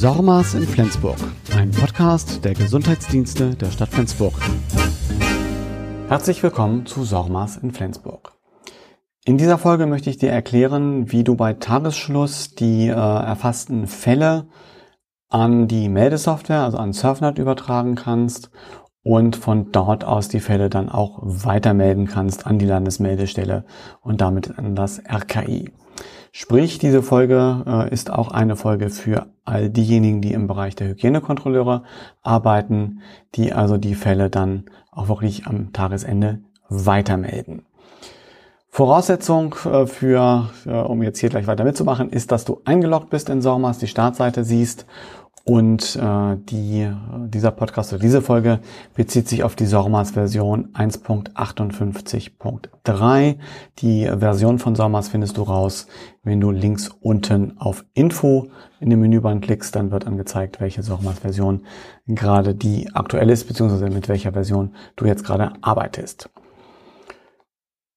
SORMAS in Flensburg, ein Podcast der Gesundheitsdienste der Stadt Flensburg. Herzlich willkommen zu SORMAS in Flensburg. In dieser Folge möchte ich dir erklären, wie du bei Tagesschluss die äh, erfassten Fälle an die Meldesoftware, also an Surfnet übertragen kannst und von dort aus die Fälle dann auch weitermelden kannst an die Landesmeldestelle und damit an das RKI. Sprich, diese Folge äh, ist auch eine Folge für all diejenigen, die im Bereich der Hygienekontrolleure arbeiten, die also die Fälle dann auch wirklich am Tagesende weitermelden. Voraussetzung äh, für, äh, um jetzt hier gleich weiter mitzumachen, ist, dass du eingeloggt bist in Sormas, die Startseite siehst und äh, die, dieser Podcast oder diese Folge bezieht sich auf die Sormas Version 1.58.3. Die Version von Sormas findest du raus, wenn du links unten auf Info in dem Menüband klickst, dann wird angezeigt, welche Sormas Version gerade die aktuell ist, beziehungsweise mit welcher Version du jetzt gerade arbeitest.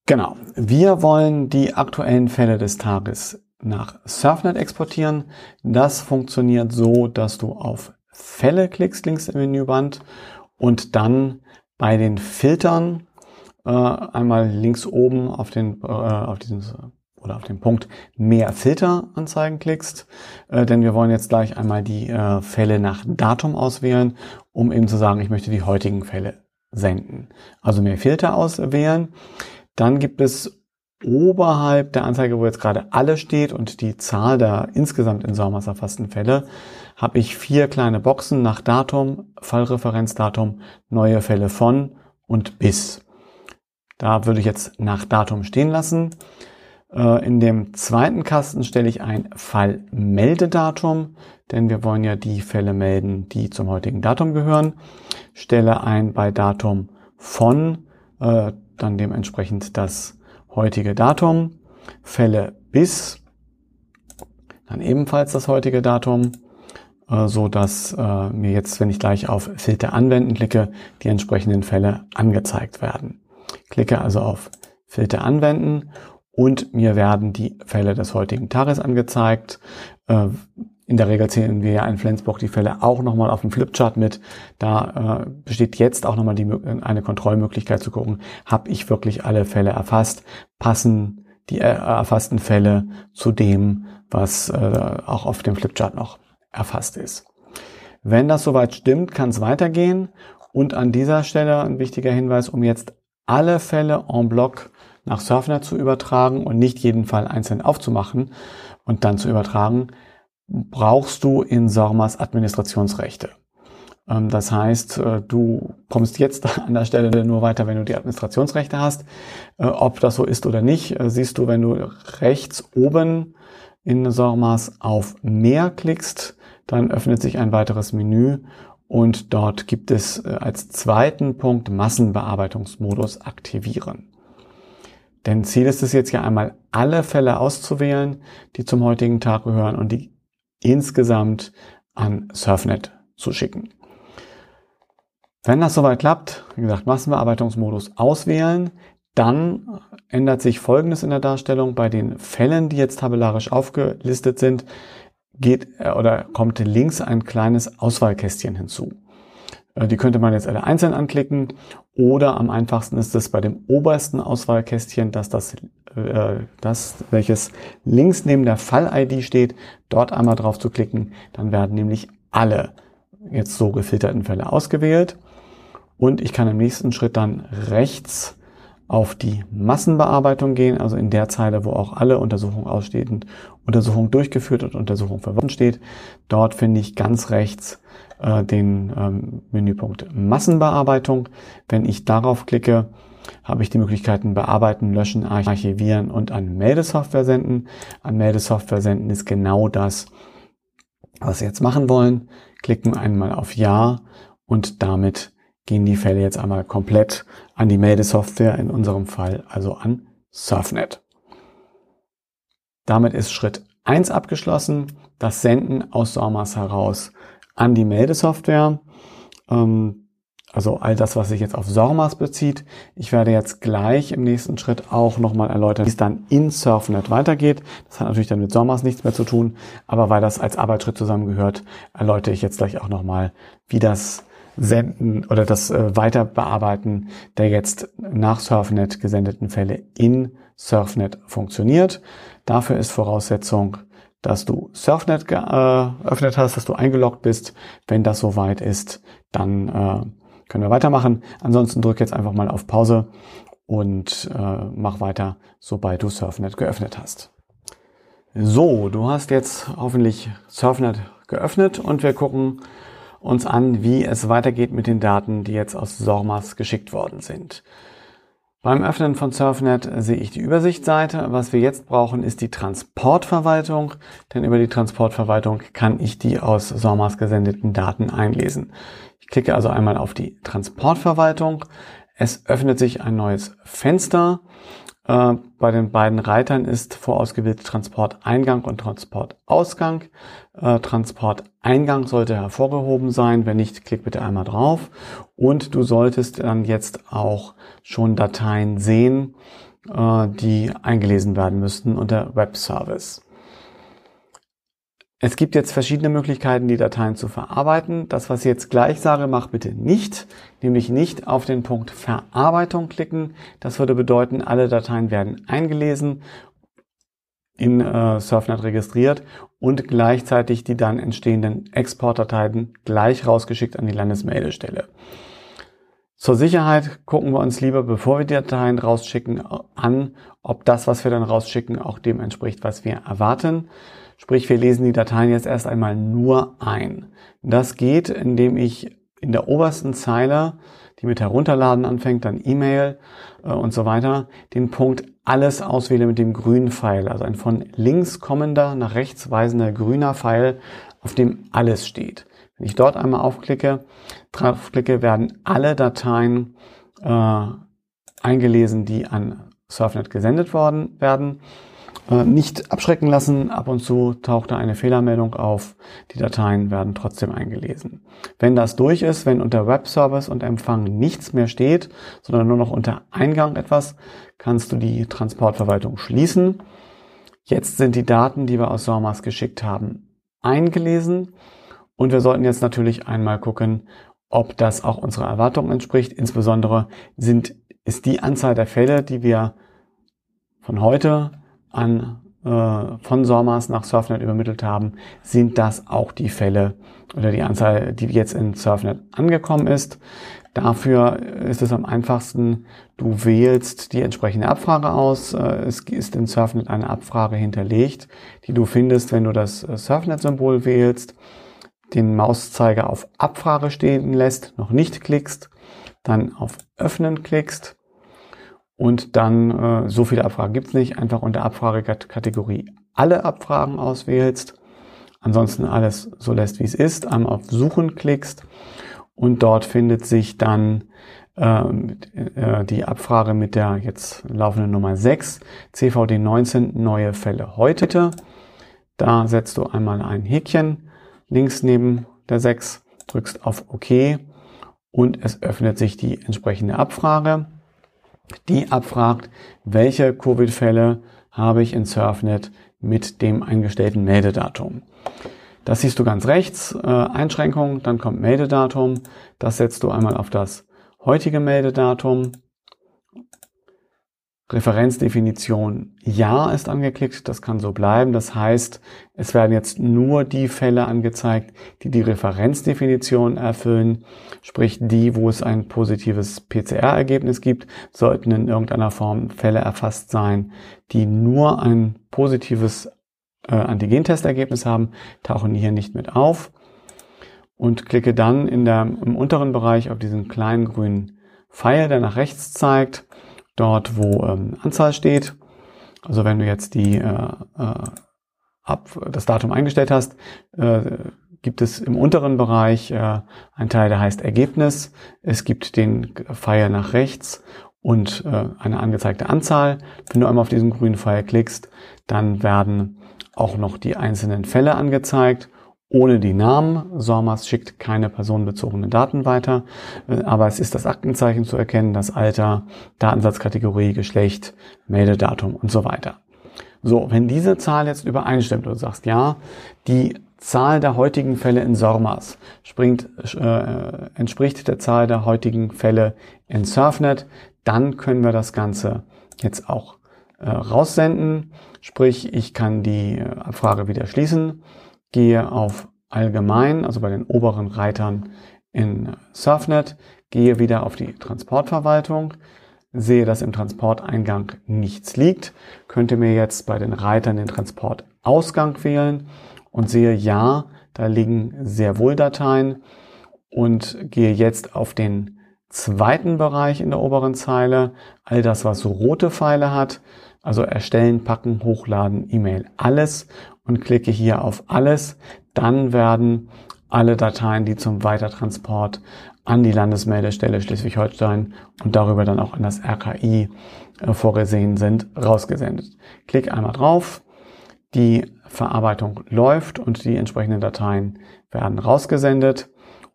Genau. Wir wollen die aktuellen Fälle des Tages nach Surfnet exportieren. Das funktioniert so, dass du auf Fälle klickst links im Menüband und dann bei den Filtern äh, einmal links oben auf den äh, auf diesen oder auf den Punkt mehr Filter anzeigen klickst, äh, denn wir wollen jetzt gleich einmal die äh, Fälle nach Datum auswählen, um eben zu sagen, ich möchte die heutigen Fälle senden. Also mehr Filter auswählen. Dann gibt es oberhalb der Anzeige, wo jetzt gerade alle steht und die Zahl der insgesamt in Sommers erfassten Fälle, habe ich vier kleine Boxen nach Datum, Fallreferenzdatum, neue Fälle von und bis. Da würde ich jetzt nach Datum stehen lassen. Äh, in dem zweiten Kasten stelle ich ein Fallmeldedatum, denn wir wollen ja die Fälle melden, die zum heutigen Datum gehören. Stelle ein bei Datum von, äh, dann dementsprechend das heutige Datum, Fälle bis, dann ebenfalls das heutige Datum, äh, so dass äh, mir jetzt, wenn ich gleich auf Filter anwenden klicke, die entsprechenden Fälle angezeigt werden. Klicke also auf Filter anwenden und mir werden die Fälle des heutigen Tages angezeigt. Äh, in der Regel zählen wir ja in Flensburg die Fälle auch nochmal auf dem Flipchart mit. Da äh, besteht jetzt auch nochmal die, eine Kontrollmöglichkeit zu gucken, habe ich wirklich alle Fälle erfasst, passen die äh, erfassten Fälle zu dem, was äh, auch auf dem Flipchart noch erfasst ist. Wenn das soweit stimmt, kann es weitergehen. Und an dieser Stelle ein wichtiger Hinweis, um jetzt alle Fälle en bloc nach Surfnet zu übertragen und nicht jeden Fall einzeln aufzumachen und dann zu übertragen, brauchst du in SORMAS Administrationsrechte. Ähm, das heißt, äh, du kommst jetzt an der Stelle nur weiter, wenn du die Administrationsrechte hast. Äh, ob das so ist oder nicht, äh, siehst du, wenn du rechts oben in SORMAS auf Mehr klickst, dann öffnet sich ein weiteres Menü und dort gibt es als zweiten Punkt Massenbearbeitungsmodus aktivieren. Denn Ziel ist es jetzt ja einmal alle Fälle auszuwählen, die zum heutigen Tag gehören und die insgesamt an Surfnet zu schicken. Wenn das soweit klappt, wie gesagt, Massenbearbeitungsmodus auswählen, dann ändert sich Folgendes in der Darstellung. Bei den Fällen, die jetzt tabellarisch aufgelistet sind, geht äh, oder kommt links ein kleines Auswahlkästchen hinzu. Äh, die könnte man jetzt alle einzeln anklicken oder am einfachsten ist es bei dem obersten Auswahlkästchen, dass das, äh, das welches links neben der Fall-ID steht, dort einmal drauf zu klicken. Dann werden nämlich alle jetzt so gefilterten Fälle ausgewählt. Und ich kann im nächsten Schritt dann rechts auf die Massenbearbeitung gehen, also in der Zeile, wo auch alle Untersuchungen ausstehen, Untersuchung durchgeführt und Untersuchung verworfen steht. Dort finde ich ganz rechts äh, den ähm, Menüpunkt Massenbearbeitung. Wenn ich darauf klicke, habe ich die Möglichkeiten bearbeiten, löschen, archivieren und an Meldesoftware senden. An Meldesoftware senden ist genau das, was wir jetzt machen wollen. Klicken einmal auf Ja und damit gehen die Fälle jetzt einmal komplett an die Meldesoftware, in unserem Fall also an Surfnet. Damit ist Schritt 1 abgeschlossen, das Senden aus SORMAS heraus an die Meldesoftware. Ähm, Also all das, was sich jetzt auf SORMAS bezieht. Ich werde jetzt gleich im nächsten Schritt auch nochmal erläutern, wie es dann in SurfNet weitergeht. Das hat natürlich dann mit SORMAS nichts mehr zu tun, aber weil das als Arbeitsschritt zusammengehört, erläutere ich jetzt gleich auch nochmal, wie das Senden oder das äh, Weiterbearbeiten der jetzt nach SurfNet gesendeten Fälle in SurfNet funktioniert. Dafür ist Voraussetzung, dass du Surfnet geöffnet hast, dass du eingeloggt bist. Wenn das soweit ist, dann äh, können wir weitermachen. Ansonsten drück jetzt einfach mal auf Pause und äh, mach weiter, sobald du Surfnet geöffnet hast. So, du hast jetzt hoffentlich Surfnet geöffnet und wir gucken uns an, wie es weitergeht mit den Daten, die jetzt aus SORMAS geschickt worden sind. Beim Öffnen von Surfnet sehe ich die Übersichtsseite. Was wir jetzt brauchen, ist die Transportverwaltung, denn über die Transportverwaltung kann ich die aus SORMAS gesendeten Daten einlesen. Ich klicke also einmal auf die Transportverwaltung. Es öffnet sich ein neues Fenster. Äh, bei den beiden Reitern ist vorausgewählt Transporteingang und Transportausgang. Äh, Transporteingang sollte hervorgehoben sein. Wenn nicht, klick bitte einmal drauf. Und du solltest dann jetzt auch schon Dateien sehen, äh, die eingelesen werden müssten unter Web Service. Es gibt jetzt verschiedene Möglichkeiten, die Dateien zu verarbeiten. Das, was ich jetzt gleich sage, mach bitte nicht, nämlich nicht auf den Punkt Verarbeitung klicken. Das würde bedeuten, alle Dateien werden eingelesen, in äh, Surfnet registriert und gleichzeitig die dann entstehenden Exportdateien gleich rausgeschickt an die Landesmeldestelle. Zur Sicherheit gucken wir uns lieber, bevor wir die Dateien rausschicken, an, ob das, was wir dann rausschicken, auch dem entspricht, was wir erwarten. Sprich, wir lesen die Dateien jetzt erst einmal nur ein. Das geht, indem ich in der obersten Zeile, die mit Herunterladen anfängt, dann E-Mail äh, und so weiter, den Punkt alles auswähle mit dem grünen Pfeil. Also ein von links kommender nach rechts weisender grüner Pfeil, auf dem alles steht. Wenn ich dort einmal aufklicke, draufklicke, werden alle Dateien äh, eingelesen, die an Surfnet gesendet worden werden. Äh, nicht abschrecken lassen. Ab und zu taucht da eine Fehlermeldung auf. Die Dateien werden trotzdem eingelesen. Wenn das durch ist, wenn unter Web Service und Empfang nichts mehr steht, sondern nur noch unter Eingang etwas, kannst du die Transportverwaltung schließen. Jetzt sind die Daten, die wir aus SORMAS geschickt haben, eingelesen. Und wir sollten jetzt natürlich einmal gucken, ob das auch unserer Erwartung entspricht. Insbesondere sind, ist die Anzahl der Fälle, die wir von heute an äh, von SORMAS nach Surfnet übermittelt haben, sind das auch die Fälle oder die Anzahl, die jetzt in Surfnet angekommen ist. Dafür ist es am einfachsten, du wählst die entsprechende Abfrage aus. Äh, es ist in Surfnet eine Abfrage hinterlegt, die du findest, wenn du das äh, Surfnet-Symbol wählst, den Mauszeiger auf Abfrage stehen lässt, noch nicht klickst, dann auf Öffnen klickst und dann, äh, so viele Abfragen gibt's nicht, einfach unter Abfragekategorie alle Abfragen auswählst. Ansonsten alles so lässt, wie es ist. Einmal auf Suchen klickst und dort findet sich dann ähm, äh, die Abfrage mit der jetzt laufenden Nummer 6, CVD 19, neue Fälle heute. Da setzt du einmal ein Häkchen links neben der 6, drückst auf OK und es öffnet sich die entsprechende Abfrage die abfragt, welche Covid-Fälle habe ich in Surfnet mit dem eingestellten Meldedatum. Das siehst du ganz rechts, äh, Einschränkung, dann kommt Meldedatum. Das setzt du einmal auf das heutige Meldedatum Referenzdefinition Ja ist angeklickt, das kann so bleiben. Das heißt, es werden jetzt nur die Fälle angezeigt, die die Referenzdefinition erfüllen, sprich die, wo es ein positives PCR-Ergebnis gibt, sollten in irgendeiner Form Fälle erfasst sein, die nur ein positives äh, Antigentestergebnis haben, tauchen hier nicht mit auf und klicke dann in der, im unteren Bereich auf diesen kleinen grünen Pfeil, der nach rechts zeigt dort, wo ähm, Anzahl steht. Also wenn du jetzt die äh, äh, ab das Datum eingestellt hast, äh, gibt es im unteren Bereich äh, einen Teil, der heißt Ergebnis. Es gibt den Pfeil nach rechts und äh, eine angezeigte Anzahl. Wenn du einmal auf diesen grünen Pfeil klickst, dann werden auch noch die einzelnen Fälle angezeigt ohne die Namen. SORMAS schickt keine personenbezogenen Daten weiter, äh, aber es ist das Aktenzeichen zu erkennen, das Alter, Datensatzkategorie, Geschlecht, Meldedatum und so weiter. So, wenn diese Zahl jetzt übereinstimmt und du sagst, ja, die Zahl der heutigen Fälle in SORMAS springt, äh, entspricht der Zahl der heutigen Fälle in Surfnet, dann können wir das Ganze jetzt auch äh, raussenden. Sprich, ich kann die äh, Abfrage wieder schließen, gehe auf Allgemein, also bei den oberen Reitern in Surfnet, gehe wieder auf die Transportverwaltung, sehe, dass im Transporteingang nichts liegt, könnte mir jetzt bei den Reitern den Transportausgang wählen und sehe, ja, da liegen sehr wohl Dateien und gehe jetzt auf den zweiten Bereich in der oberen Zeile, all das, was rote Pfeile hat, also erstellen, packen, hochladen, E-Mail, alles und klicke hier auf alles, dann werden alle Dateien, die zum Weitertransport an die Landesmeldestelle Schleswig-Holstein und darüber dann auch an das RKI äh, vorgesehen sind, rausgesendet. Klick einmal drauf, die Verarbeitung läuft und die entsprechenden Dateien werden rausgesendet.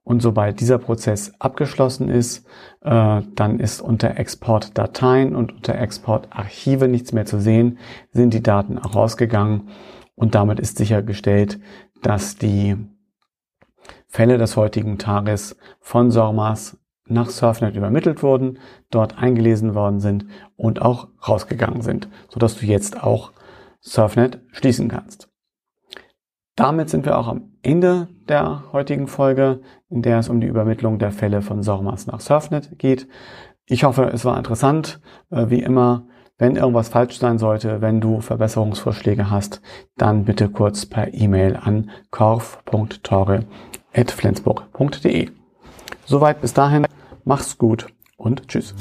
Und sobald dieser Prozess abgeschlossen ist, äh, dann ist unter Export Dateien und unter Export Archive nichts mehr zu sehen, sind die Daten auch rausgegangen und damit ist sichergestellt, dass die Fälle des heutigen Tages von SORMAS nach Surfnet übermittelt wurden, dort eingelesen worden sind und auch rausgegangen sind, sodass du jetzt auch Surfnet schließen kannst. Damit sind wir auch am Ende der heutigen Folge, in der es um die Übermittlung der Fälle von SORMAS nach Surfnet geht. Ich hoffe, es war interessant. Äh, wie immer, wenn irgendwas falsch sein sollte, wenn du Verbesserungsvorschläge hast, dann bitte kurz per E-Mail an korf.tore.flensburg.de. Soweit bis dahin, mach's gut und tschüss.